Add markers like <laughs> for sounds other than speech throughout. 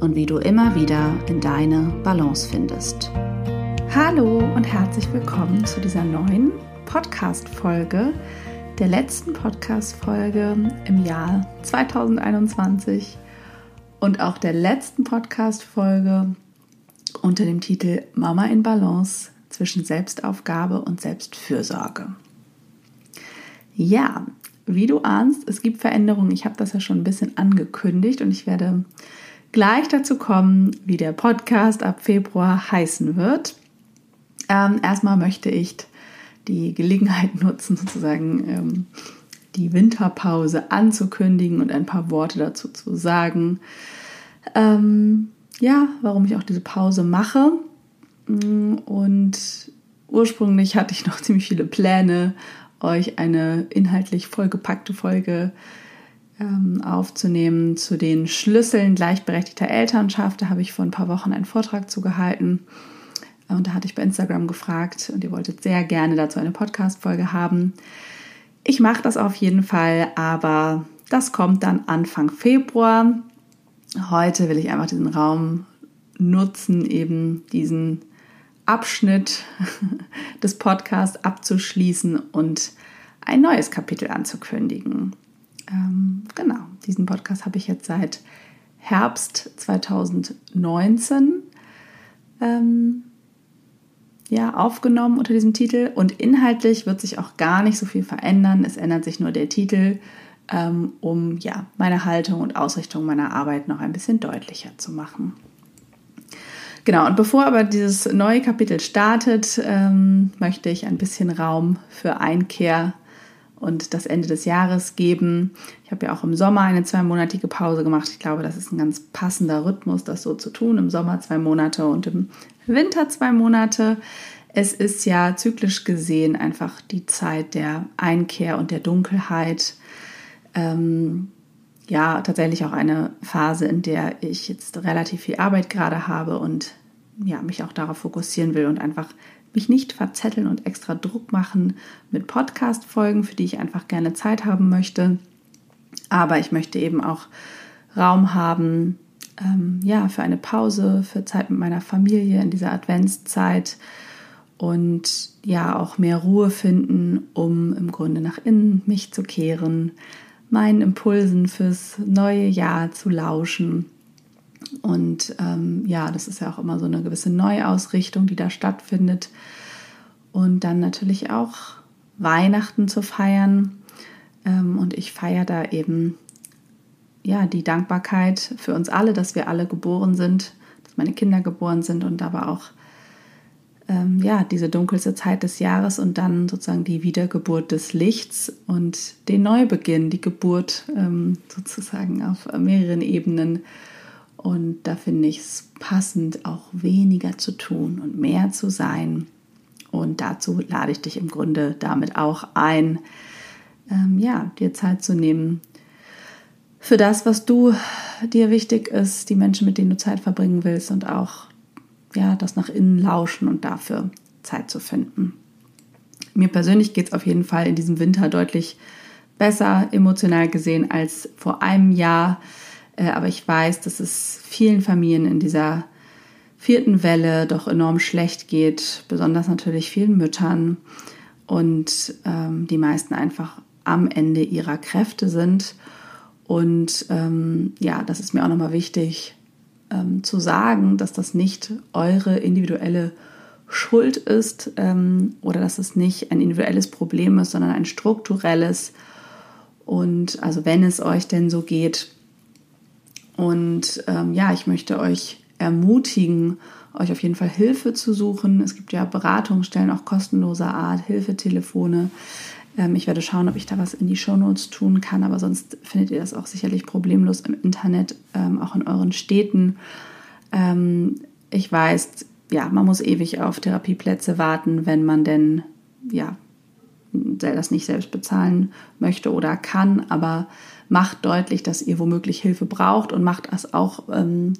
und wie du immer wieder in deine Balance findest. Hallo und herzlich willkommen zu dieser neuen Podcast-Folge, der letzten Podcast-Folge im Jahr 2021 und auch der letzten Podcast-Folge unter dem Titel Mama in Balance zwischen Selbstaufgabe und Selbstfürsorge. Ja, wie du ahnst, es gibt Veränderungen. Ich habe das ja schon ein bisschen angekündigt und ich werde gleich dazu kommen, wie der Podcast ab Februar heißen wird. Ähm, erstmal möchte ich die Gelegenheit <laughs> nutzen, sozusagen ähm, die Winterpause anzukündigen und ein paar Worte dazu zu sagen. Ähm, ja, warum ich auch diese Pause mache. Und ursprünglich hatte ich noch <laughs> ziemlich viele Pläne, euch eine inhaltlich vollgepackte Folge ähm, aufzunehmen zu den Schlüsseln gleichberechtigter Elternschaft. Da habe ich vor ein paar Wochen einen Vortrag zugehalten. Und da hatte ich bei Instagram gefragt und ihr wolltet sehr gerne dazu eine Podcast-Folge haben. Ich mache das auf jeden Fall, aber das kommt dann Anfang Februar. Heute will ich einfach diesen Raum nutzen, eben diesen Abschnitt <laughs> des Podcasts abzuschließen und ein neues Kapitel anzukündigen. Ähm, genau, diesen Podcast habe ich jetzt seit Herbst 2019 ähm, ja, aufgenommen unter diesem Titel. Und inhaltlich wird sich auch gar nicht so viel verändern. Es ändert sich nur der Titel, ähm, um ja, meine Haltung und Ausrichtung meiner Arbeit noch ein bisschen deutlicher zu machen. Genau, und bevor aber dieses neue Kapitel startet, ähm, möchte ich ein bisschen Raum für Einkehr und das Ende des Jahres geben. Ich habe ja auch im Sommer eine zweimonatige Pause gemacht. Ich glaube, das ist ein ganz passender Rhythmus, das so zu tun. Im Sommer zwei Monate und im Winter zwei Monate. Es ist ja zyklisch gesehen einfach die Zeit der Einkehr und der Dunkelheit. Ähm, ja, tatsächlich auch eine Phase, in der ich jetzt relativ viel Arbeit gerade habe und ja, mich auch darauf fokussieren will und einfach mich nicht verzetteln und extra Druck machen mit Podcast-Folgen, für die ich einfach gerne Zeit haben möchte. Aber ich möchte eben auch Raum haben, ähm, ja, für eine Pause, für Zeit mit meiner Familie in dieser Adventszeit und ja, auch mehr Ruhe finden, um im Grunde nach innen mich zu kehren, meinen Impulsen fürs neue Jahr zu lauschen und ähm, ja, das ist ja auch immer so eine gewisse Neuausrichtung, die da stattfindet. Und dann natürlich auch Weihnachten zu feiern. Ähm, und ich feiere da eben ja die Dankbarkeit für uns alle, dass wir alle geboren sind, dass meine Kinder geboren sind und aber auch ähm, ja diese dunkelste Zeit des Jahres und dann sozusagen die Wiedergeburt des Lichts und den Neubeginn, die Geburt ähm, sozusagen auf mehreren Ebenen und da finde ich es passend, auch weniger zu tun und mehr zu sein. Und dazu lade ich dich im Grunde damit auch ein, ähm, ja, dir Zeit zu nehmen für das, was du dir wichtig ist, die Menschen, mit denen du Zeit verbringen willst und auch ja, das nach innen lauschen und dafür Zeit zu finden. Mir persönlich geht es auf jeden Fall in diesem Winter deutlich besser emotional gesehen als vor einem Jahr. Äh, aber ich weiß, dass es vielen Familien in dieser vierten Welle doch enorm schlecht geht, besonders natürlich vielen Müttern und ähm, die meisten einfach am Ende ihrer Kräfte sind. Und ähm, ja, das ist mir auch nochmal wichtig, ähm, zu sagen, dass das nicht eure individuelle Schuld ist ähm, oder dass es nicht ein individuelles Problem ist, sondern ein strukturelles. Und also wenn es euch denn so geht. Und ähm, ja, ich möchte euch ermutigen, euch auf jeden Fall Hilfe zu suchen. Es gibt ja Beratungsstellen auch kostenloser Art, Hilfetelefone. Ähm, ich werde schauen, ob ich da was in die Shownotes tun kann, aber sonst findet ihr das auch sicherlich problemlos im Internet, ähm, auch in euren Städten. Ähm, ich weiß, ja, man muss ewig auf Therapieplätze warten, wenn man denn ja das nicht selbst bezahlen möchte oder kann, aber macht deutlich, dass ihr womöglich Hilfe braucht und macht das auch ähm,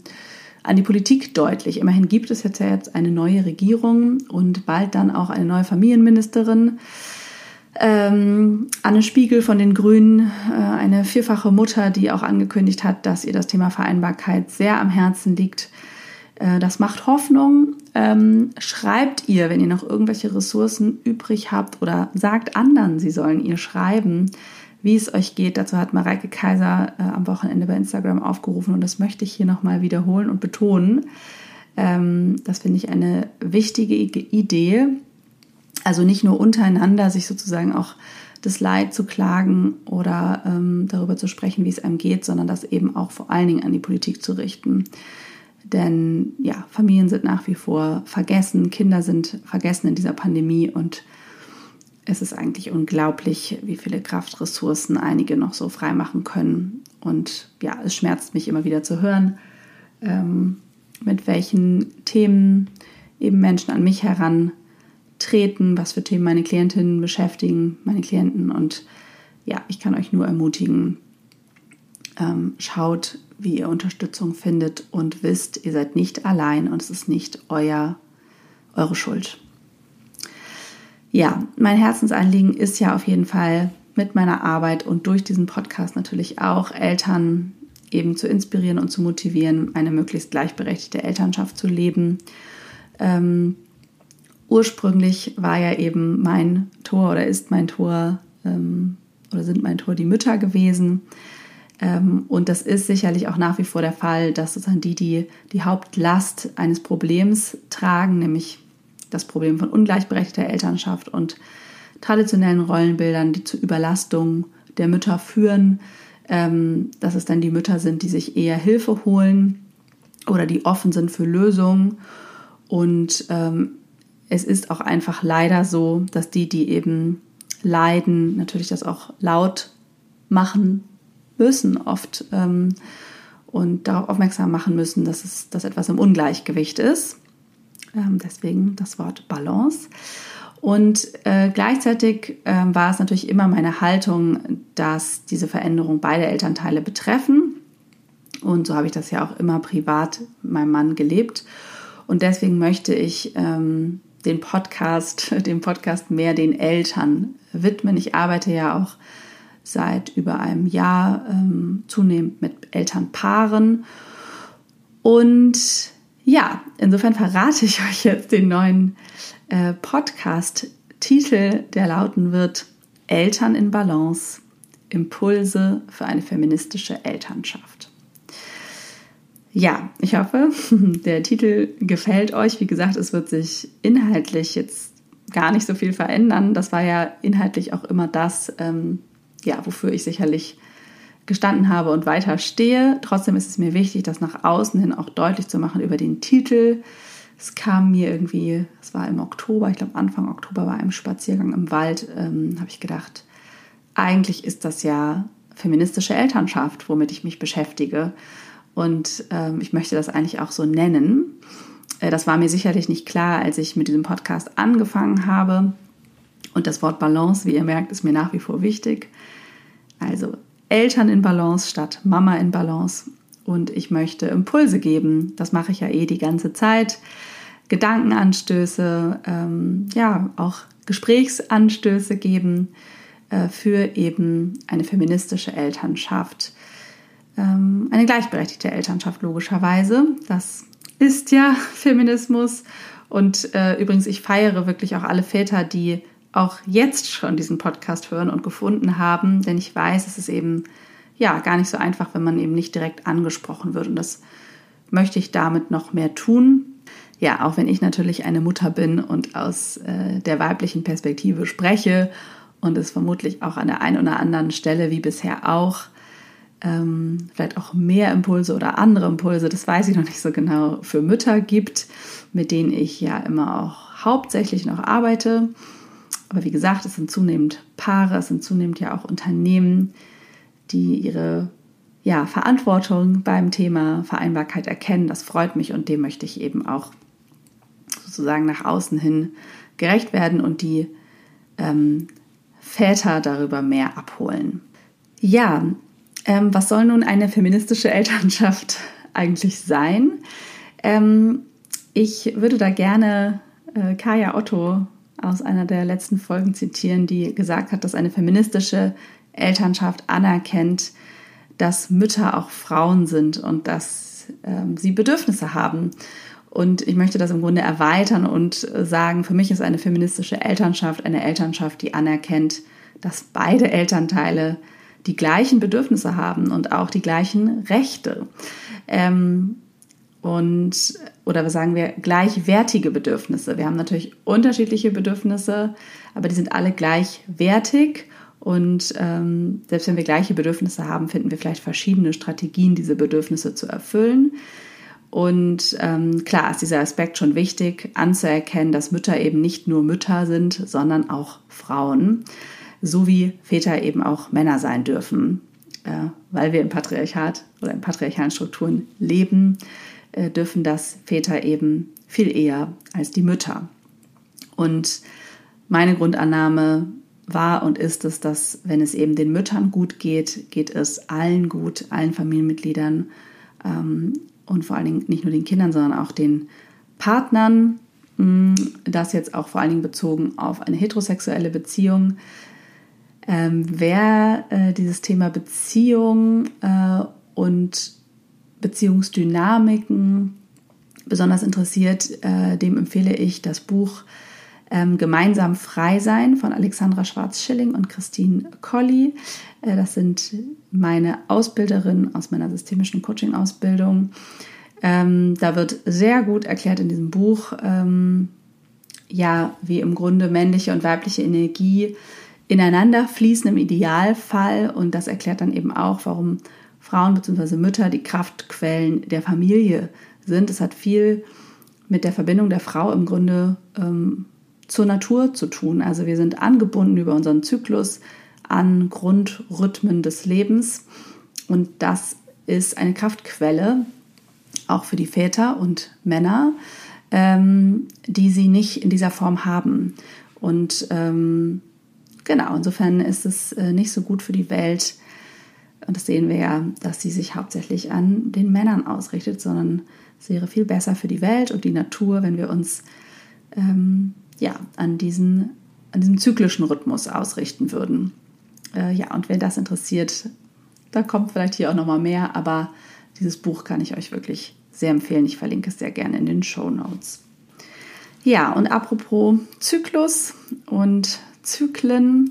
an die Politik deutlich. Immerhin gibt es jetzt ja jetzt eine neue Regierung und bald dann auch eine neue Familienministerin. Ähm, Anne Spiegel von den Grünen, äh, eine vierfache Mutter, die auch angekündigt hat, dass ihr das Thema Vereinbarkeit sehr am Herzen liegt. Äh, das macht Hoffnung. Ähm, schreibt ihr, wenn ihr noch irgendwelche Ressourcen übrig habt oder sagt anderen, sie sollen ihr schreiben, wie es euch geht. Dazu hat Mareike Kaiser äh, am Wochenende bei Instagram aufgerufen und das möchte ich hier nochmal wiederholen und betonen. Ähm, das finde ich eine wichtige Idee, also nicht nur untereinander sich sozusagen auch das Leid zu klagen oder ähm, darüber zu sprechen, wie es einem geht, sondern das eben auch vor allen Dingen an die Politik zu richten. Denn ja, Familien sind nach wie vor vergessen, Kinder sind vergessen in dieser Pandemie und es ist eigentlich unglaublich, wie viele Kraftressourcen einige noch so freimachen können. Und ja, es schmerzt mich immer wieder zu hören, ähm, mit welchen Themen eben Menschen an mich heran treten, was für Themen meine Klientinnen beschäftigen, meine Klienten. Und ja, ich kann euch nur ermutigen, ähm, schaut, wie ihr Unterstützung findet und wisst, ihr seid nicht allein und es ist nicht euer, eure Schuld. Ja, mein Herzensanliegen ist ja auf jeden Fall mit meiner Arbeit und durch diesen Podcast natürlich auch Eltern eben zu inspirieren und zu motivieren, eine möglichst gleichberechtigte Elternschaft zu leben. Ähm, ursprünglich war ja eben mein Tor oder ist mein Tor ähm, oder sind mein Tor die Mütter gewesen. Ähm, und das ist sicherlich auch nach wie vor der Fall, dass sozusagen die, die die Hauptlast eines Problems tragen, nämlich das Problem von ungleichberechtigter Elternschaft und traditionellen Rollenbildern, die zur Überlastung der Mütter führen, ähm, dass es dann die Mütter sind, die sich eher Hilfe holen oder die offen sind für Lösungen. Und ähm, es ist auch einfach leider so, dass die, die eben leiden, natürlich das auch laut machen müssen oft ähm, und darauf aufmerksam machen müssen, dass, es, dass etwas im Ungleichgewicht ist. Ähm, deswegen das Wort Balance. Und äh, gleichzeitig äh, war es natürlich immer meine Haltung, dass diese Veränderungen beide Elternteile betreffen. Und so habe ich das ja auch immer privat mit meinem Mann gelebt. Und deswegen möchte ich ähm, den Podcast, <laughs> dem Podcast mehr den Eltern widmen. Ich arbeite ja auch seit über einem Jahr ähm, zunehmend mit Elternpaaren. Und ja, insofern verrate ich <laughs> euch jetzt den neuen äh, Podcast-Titel, der lauten wird Eltern in Balance, Impulse für eine feministische Elternschaft. Ja, ich hoffe, <laughs> der Titel gefällt euch. Wie gesagt, es wird sich inhaltlich jetzt gar nicht so viel verändern. Das war ja inhaltlich auch immer das, ähm, ja, wofür ich sicherlich gestanden habe und weiter stehe. Trotzdem ist es mir wichtig, das nach außen hin auch deutlich zu machen über den Titel. Es kam mir irgendwie, es war im Oktober, ich glaube Anfang Oktober bei einem Spaziergang im Wald, ähm, habe ich gedacht, eigentlich ist das ja feministische Elternschaft, womit ich mich beschäftige. Und ähm, ich möchte das eigentlich auch so nennen. Äh, das war mir sicherlich nicht klar, als ich mit diesem Podcast angefangen habe. Und das Wort Balance, wie ihr merkt, ist mir nach wie vor wichtig. Also Eltern in Balance statt Mama in Balance. Und ich möchte Impulse geben. Das mache ich ja eh die ganze Zeit. Gedankenanstöße, ähm, ja, auch Gesprächsanstöße geben äh, für eben eine feministische Elternschaft. Ähm, eine gleichberechtigte Elternschaft logischerweise. Das ist ja <laughs> Feminismus. Und äh, übrigens, ich feiere wirklich auch alle Väter, die auch jetzt schon diesen Podcast hören und gefunden haben, denn ich weiß, es ist eben ja gar nicht so einfach, wenn man eben nicht direkt angesprochen wird. Und das möchte ich damit noch mehr tun? Ja, auch wenn ich natürlich eine Mutter bin und aus äh, der weiblichen Perspektive spreche und es vermutlich auch an der einen oder anderen Stelle wie bisher auch ähm, vielleicht auch mehr Impulse oder andere Impulse, das weiß ich noch nicht so genau, für Mütter gibt, mit denen ich ja immer auch hauptsächlich noch arbeite. Aber wie gesagt, es sind zunehmend Paare, es sind zunehmend ja auch Unternehmen, die ihre ja, Verantwortung beim Thema Vereinbarkeit erkennen. Das freut mich und dem möchte ich eben auch sozusagen nach außen hin gerecht werden und die ähm, Väter darüber mehr abholen. Ja, ähm, was soll nun eine feministische Elternschaft <laughs> eigentlich sein? Ähm, ich würde da gerne äh, Kaya Otto aus einer der letzten Folgen zitieren, die gesagt hat, dass eine feministische Elternschaft anerkennt, dass Mütter auch Frauen sind und dass ähm, sie Bedürfnisse haben. Und ich möchte das im Grunde erweitern und sagen, für mich ist eine feministische Elternschaft eine Elternschaft, die anerkennt, dass beide Elternteile die gleichen Bedürfnisse haben und auch die gleichen Rechte. Ähm, und oder sagen wir gleichwertige Bedürfnisse. Wir haben natürlich unterschiedliche Bedürfnisse, aber die sind alle gleichwertig. Und ähm, selbst wenn wir gleiche Bedürfnisse haben, finden wir vielleicht verschiedene Strategien, diese Bedürfnisse zu erfüllen. Und ähm, klar ist dieser Aspekt schon wichtig, anzuerkennen, dass Mütter eben nicht nur Mütter sind, sondern auch Frauen so wie Väter eben auch Männer sein dürfen. Äh, weil wir im Patriarchat oder in patriarchalen Strukturen leben, äh, dürfen das Väter eben viel eher als die Mütter. Und meine Grundannahme war und ist es, dass wenn es eben den Müttern gut geht, geht es allen gut, allen Familienmitgliedern ähm, und vor allen Dingen nicht nur den Kindern, sondern auch den Partnern. Mm, das jetzt auch vor allen Dingen bezogen auf eine heterosexuelle Beziehung. Ähm, wer äh, dieses Thema Beziehung äh, und Beziehungsdynamiken besonders interessiert, äh, dem empfehle ich das Buch ähm, Gemeinsam frei sein von Alexandra Schwarz-Schilling und Christine Colli. Äh, das sind meine Ausbilderinnen aus meiner systemischen Coaching-Ausbildung. Ähm, da wird sehr gut erklärt in diesem Buch, ähm, ja, wie im Grunde männliche und weibliche Energie ineinander fließen im Idealfall. Und das erklärt dann eben auch, warum Frauen bzw. Mütter die Kraftquellen der Familie sind. Es hat viel mit der Verbindung der Frau im Grunde ähm, zur Natur zu tun. Also wir sind angebunden über unseren Zyklus an Grundrhythmen des Lebens. Und das ist eine Kraftquelle, auch für die Väter und Männer, ähm, die sie nicht in dieser Form haben. Und ähm, Genau, insofern ist es äh, nicht so gut für die Welt. Und das sehen wir ja, dass sie sich hauptsächlich an den Männern ausrichtet, sondern es wäre viel besser für die Welt und die Natur, wenn wir uns ähm, ja, an, diesen, an diesem zyklischen Rhythmus ausrichten würden. Äh, ja, und wer das interessiert, da kommt vielleicht hier auch nochmal mehr, aber dieses Buch kann ich euch wirklich sehr empfehlen. Ich verlinke es sehr gerne in den Show Notes. Ja, und apropos Zyklus und Zyklen.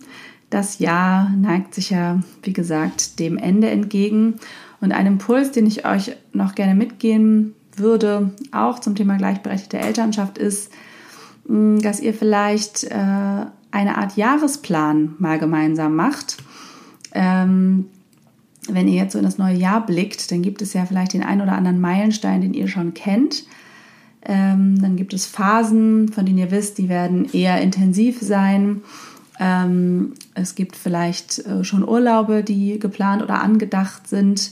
Das Jahr neigt sich ja, wie gesagt, dem Ende entgegen. Und ein Impuls, den ich euch noch gerne mitgeben würde, auch zum Thema gleichberechtigte Elternschaft, ist, mm, dass ihr vielleicht äh, eine Art Jahresplan mal gemeinsam macht. Ähm, wenn ihr jetzt so in das neue Jahr blickt, dann gibt es ja vielleicht den ein oder anderen Meilenstein, den ihr schon kennt. Ähm, dann gibt es Phasen, von denen ihr wisst, die werden eher intensiv sein. Ähm, es gibt vielleicht äh, schon Urlaube, die geplant oder angedacht sind.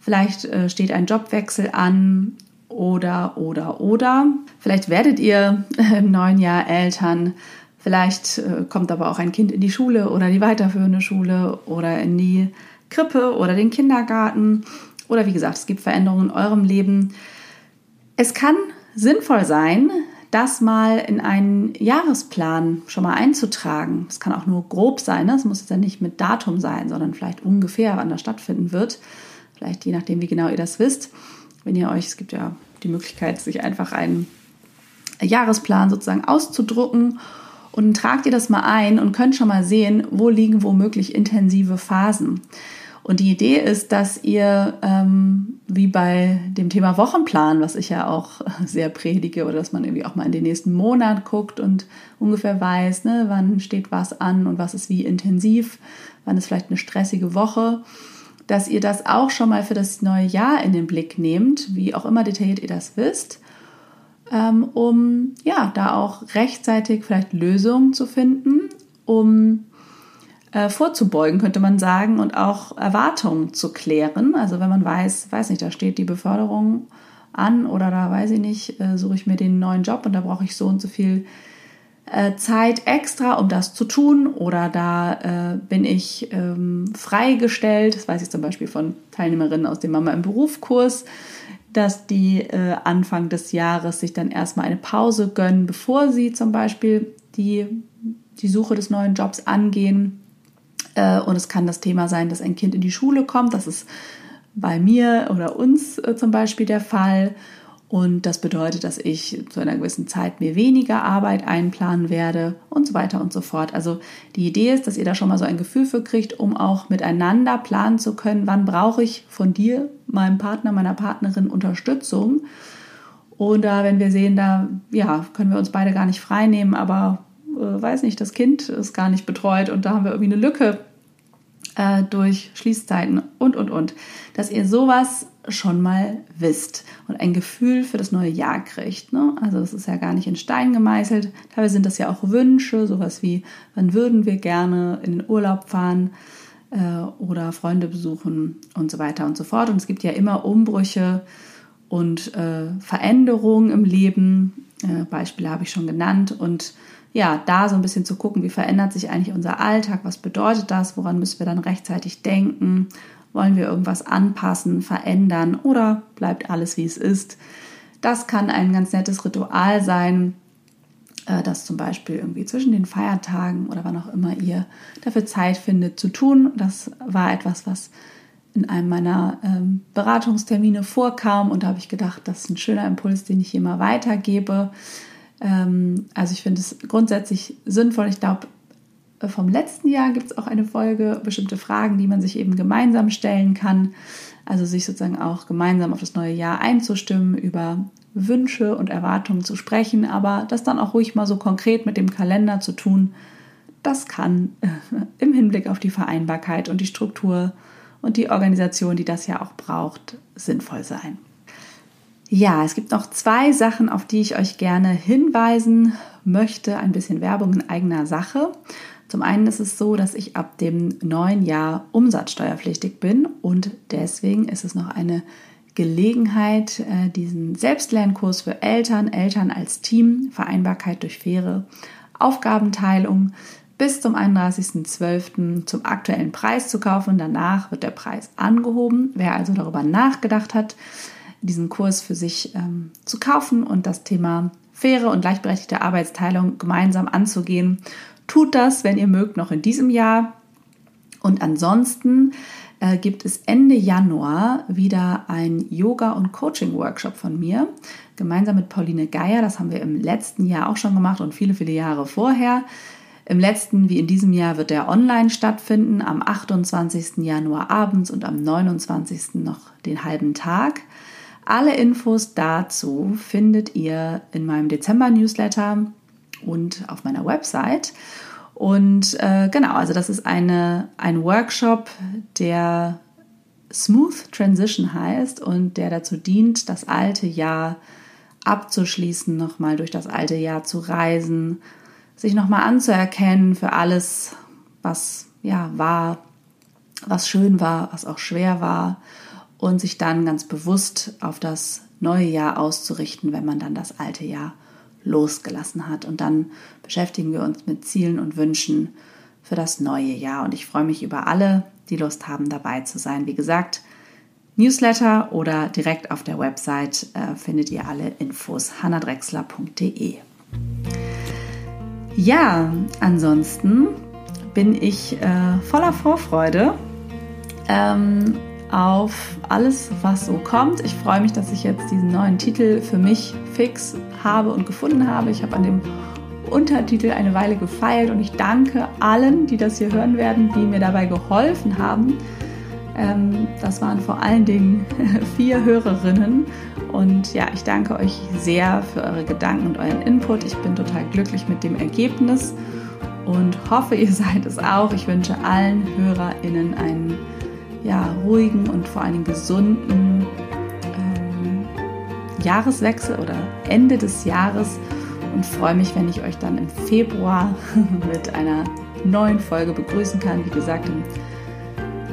Vielleicht äh, steht ein Jobwechsel an oder, oder, oder. Vielleicht werdet ihr <laughs> im neuen Jahr Eltern. Vielleicht äh, kommt aber auch ein Kind in die Schule oder die weiterführende Schule oder in die Krippe oder den Kindergarten. Oder wie gesagt, es gibt Veränderungen in eurem Leben. Es kann sinnvoll sein, das mal in einen Jahresplan schon mal einzutragen. Es kann auch nur grob sein, es ne? muss jetzt ja nicht mit Datum sein, sondern vielleicht ungefähr, wann das stattfinden wird. Vielleicht je nachdem, wie genau ihr das wisst. Wenn ihr euch, es gibt ja die Möglichkeit, sich einfach einen Jahresplan sozusagen auszudrucken und dann tragt ihr das mal ein und könnt schon mal sehen, wo liegen womöglich intensive Phasen. Und die Idee ist, dass ihr, ähm, wie bei dem Thema Wochenplan, was ich ja auch <laughs> sehr predige, oder dass man irgendwie auch mal in den nächsten Monat guckt und ungefähr weiß, ne, wann steht was an und was ist wie intensiv, wann ist vielleicht eine stressige Woche, dass ihr das auch schon mal für das neue Jahr in den Blick nehmt, wie auch immer detailliert ihr das wisst, ähm, um ja da auch rechtzeitig vielleicht Lösungen zu finden, um äh, vorzubeugen, könnte man sagen, und auch Erwartungen zu klären. Also wenn man weiß, weiß nicht, da steht die Beförderung an oder da weiß ich nicht, äh, suche ich mir den neuen Job und da brauche ich so und so viel äh, Zeit extra, um das zu tun oder da bin ich ähm, freigestellt, das weiß ich zum Beispiel von Teilnehmerinnen aus dem Mama im Berufskurs, dass die Anfang des Jahres sich dann erstmal eine Pause gönnen, bevor sie zum Beispiel die, die Suche des neuen Jobs angehen und es kann das Thema sein, dass ein Kind in die Schule kommt. Das ist bei mir oder uns äh, zum Beispiel der Fall. Und das bedeutet, dass ich zu einer gewissen Zeit mir weniger Arbeit einplanen werde und so weiter und so fort. Also die Idee ist, dass ihr da schon mal so ein Gefühl für kriegt, um auch miteinander planen zu können, wann brauche ich von dir, meinem Partner, meiner Partnerin Unterstützung. Oder wenn wir sehen, da ja, können wir uns beide gar nicht frei nehmen, aber äh, weiß nicht, das Kind ist gar nicht betreut und da haben wir irgendwie eine Lücke äh, durch Schließzeiten und, und, und. Dass ihr sowas schon mal wisst und ein Gefühl für das neue Jahr kriegt. Ne? Also das ist ja gar nicht in Stein gemeißelt. Teilweise sind das ja auch Wünsche, sowas wie, wann würden wir gerne in den Urlaub fahren äh, oder Freunde besuchen und so weiter und so fort. Und es gibt ja immer Umbrüche und äh, Veränderungen im Leben. Äh, Beispiele habe ich schon genannt und ja, da so ein bisschen zu gucken, wie verändert sich eigentlich unser Alltag, was bedeutet das, woran müssen wir dann rechtzeitig denken, wollen wir irgendwas anpassen, verändern oder bleibt alles wie es ist. Das kann ein ganz nettes Ritual sein, äh, das zum Beispiel irgendwie zwischen den Feiertagen oder wann auch immer ihr dafür Zeit findet zu tun. Das war etwas, was in einem meiner ähm, Beratungstermine vorkam und da habe ich gedacht, das ist ein schöner Impuls, den ich hier mal weitergebe. Ähm, also ich finde es grundsätzlich sinnvoll. Ich glaube, vom letzten Jahr gibt es auch eine Folge, bestimmte Fragen, die man sich eben gemeinsam stellen kann. Also sich sozusagen auch gemeinsam auf das neue Jahr einzustimmen, über Wünsche und Erwartungen zu sprechen, aber das dann auch ruhig mal so konkret mit dem Kalender zu tun. Das kann äh, im Hinblick auf die Vereinbarkeit und die Struktur und die Organisation, die das ja auch braucht, sinnvoll sein. Ja, es gibt noch zwei Sachen, auf die ich euch gerne hinweisen möchte. Ein bisschen Werbung in eigener Sache. Zum einen ist es so, dass ich ab dem neuen Jahr umsatzsteuerpflichtig bin und deswegen ist es noch eine Gelegenheit, äh, diesen Selbstlernkurs für Eltern, Eltern als Team, Vereinbarkeit durch faire Aufgabenteilung bis zum 31.12. zum aktuellen Preis zu kaufen. Danach wird der Preis angehoben. Wer also darüber nachgedacht hat, diesen Kurs für sich ähm, zu kaufen und das Thema faire und gleichberechtigte Arbeitsteilung gemeinsam anzugehen. Tut das, wenn ihr mögt, noch in diesem Jahr. Und ansonsten äh, gibt es Ende Januar wieder ein Yoga- und Coaching-Workshop von mir, gemeinsam mit Pauline Geier. Das haben wir im letzten Jahr auch schon gemacht und viele, viele Jahre vorher. Im letzten wie in diesem Jahr wird er online stattfinden, am 28. Januar abends und am 29. noch den halben Tag. Alle Infos dazu findet ihr in meinem Dezember-Newsletter und auf meiner Website. Und äh, genau, also das ist eine, ein Workshop, der Smooth Transition heißt und der dazu dient, das alte Jahr abzuschließen, nochmal durch das alte Jahr zu reisen, sich nochmal anzuerkennen für alles, was ja war, was schön war, was auch schwer war und sich dann ganz bewusst auf das neue Jahr auszurichten, wenn man dann das alte Jahr losgelassen hat. Und dann beschäftigen wir uns mit Zielen und Wünschen für das neue Jahr. Und ich freue mich über alle, die Lust haben, dabei zu sein. Wie gesagt, Newsletter oder direkt auf der Website äh, findet ihr alle Infos hannadrexler.de. Ja, ansonsten bin ich äh, voller Vorfreude. Ähm, auf alles, was so kommt. Ich freue mich, dass ich jetzt diesen neuen Titel für mich fix habe und gefunden habe. Ich habe an dem Untertitel eine Weile gefeilt und ich danke allen, die das hier hören werden, die mir dabei geholfen haben, Ähm, das waren vor allen Dingen <laughs> vier Hörerinnen. Und ja, ich danke euch sehr für eure Gedanken und euren Input. Ich bin total glücklich mit dem Ergebnis und hoffe, ihr <laughs> seid es auch. Ich wünsche allen HörerInnen einen ja, ruhigen und vor allem gesunden ähm, Jahreswechsel oder Ende des Jahres und freue mich, wenn ich euch dann im Februar <laughs> mit einer neuen Folge begrüßen kann. Wie gesagt, im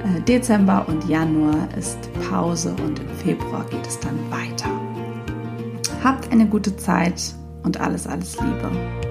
äh, Dezember und Januar ist Pause und im Februar geht es dann weiter. Habt eine gute Zeit und alles, alles Liebe.